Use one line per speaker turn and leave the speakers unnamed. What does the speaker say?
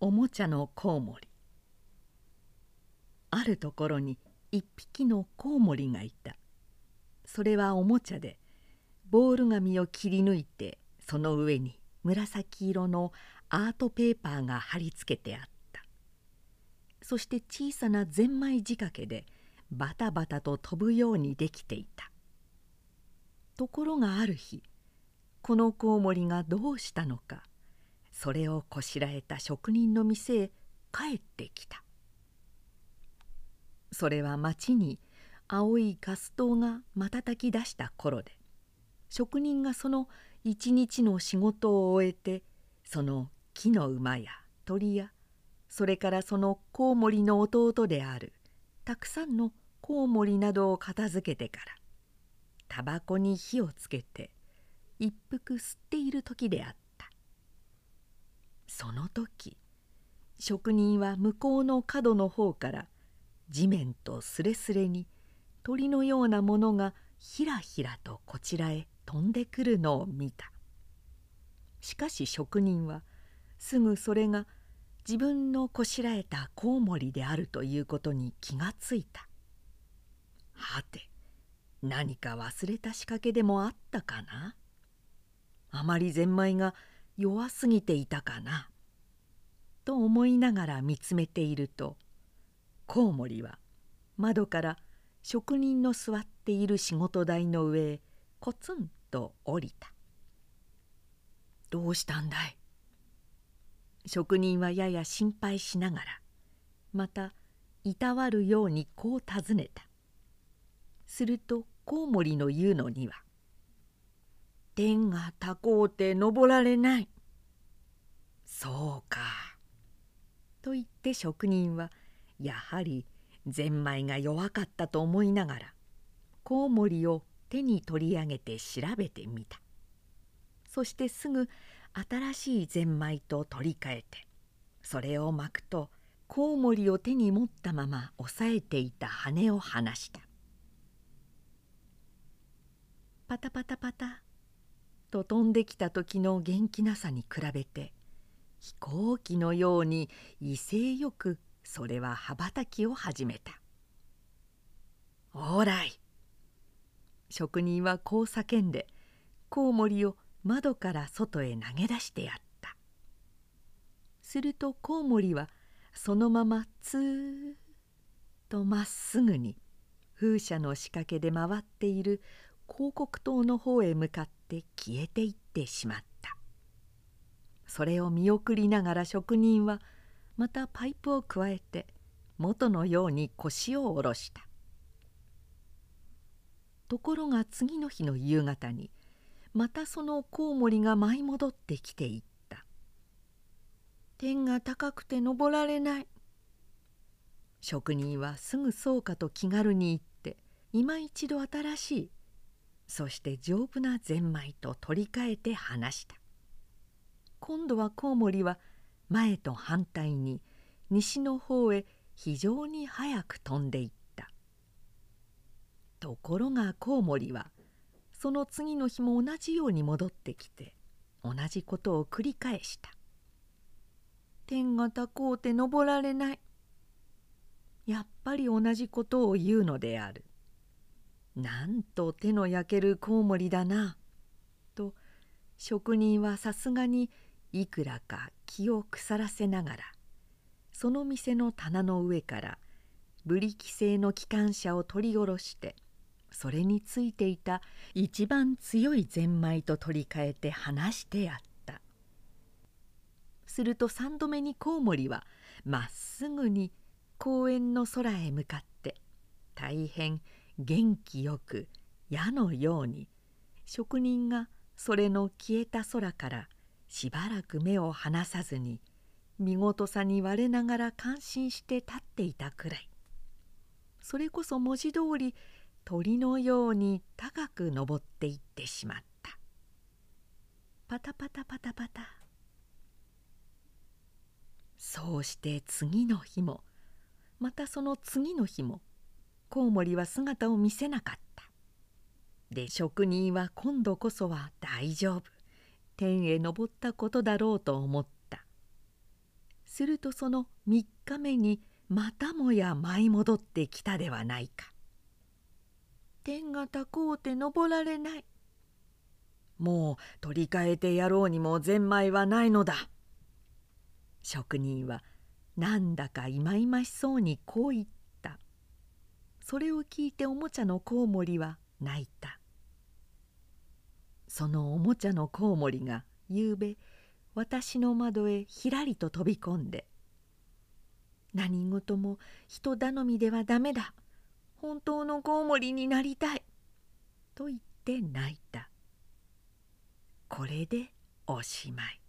おもちゃのコウモリ。あるところに一匹のコウモリがいた。それはおもちゃでボール紙を切り抜いてその上に紫色のアートペーパーが貼り付けてあった。そして小さなゼンマイ仕掛けでバタバタと飛ぶようにできていた。ところがある日このコウモリがどうしたのかそれをこしらえた職人の店へ帰ってきた。それは町に青いガス灯が瞬き出した頃で職人がその一日の仕事を終えてその木の馬や鳥やそれからそのコウモリの弟であるたくさんのコウモリなどを片付けてからタバコに火をつけて一服吸っている時であった。その時職人は向こうの角の方から地面とすれすれに鳥のようなものがひらひらとこちらへ飛んでくるのを見た。しかし職人はすぐそれが自分のこしらえたコウモリであるということに気がついた。はて何か忘れた仕掛けでもあったかな？あまりゼンマイが弱すぎていたかな。と思いながら見つめているとコウモリは窓から職人の座っている仕事台の上へコツンと降りた「どうしたんだい?」職人はやや心配しながらまたいたわるようにこう尋ねた。するとコウモリの言うのには「天が高うて登られない」「そうか」と言って職人はやはりゼンマイが弱かったと思いながらコウモリを手に取り上げて調べてみた。そしてすぐ新しいゼンマイと取り替えてそれを巻くとコウモリを手に持ったまま押さえていた羽を離した。パタパタパタ。と飛んできた時の元気なさに比べて飛行機のように威勢よくそれは羽ばたきを始めた「おーらい!」職人はこう叫んでコウモリを窓から外へ投げ出してやったするとコウモリはそのままツーッとまっすぐに風車の仕掛けで回っている広告塔の方へ向かって消えていってしまった。それを見送りながら職人はまたパイプをくわえて元のように腰を下ろした。ところが次の日の夕方にまたそのコウモリが舞い戻ってきていった「天が高くて登られない」職人はすぐそうかと気軽に言って今一度新しいそして丈夫なゼンマイと取り替えて話した。今度はコウモリは前と反対に西の方へ非常に早く飛んでいった。ところがコウモリはその次の日も同じように戻ってきて同じことを繰り返した「天が高うて登られない」やっぱり同じことを言うのである。なんと手の焼けるコウモリだな」と職人はさすがにいくらか気を腐らせながらその店の棚の上からブリキ製の機関車を取り下ろしてそれについていた一番強いゼンマイと取り替えて離してやった。すると三度目にコウモリはまっすぐに公園の空へ向かって大変元気よく矢のように。職人がそれの消えた空からしばらく目を離さずに見事さに我ながら感心して立っていたくらい。それこそ文字通り鳥のように高く登っていってしまった。パタパタパタパタ。そうして次の日もまたその次の日もコウモリは姿を見せなかったで職人は今度こそは大丈夫天へ昇ったことだろうと思ったするとその3日目にまたもや舞い戻ってきたではないか。天が高うて登られない。もう取り替えてやろうにもゼンマイはないのだ。職人はなんだかいまいましそうにこう言ったそれを聞いておもちゃのコウモリは泣いた。そのおもちゃのコウモリがゆうべ私の窓へひらりと飛び込んで「何事も人頼みではダメだ。本当のコウモリになりたい」と言って泣いた。これでおしまい。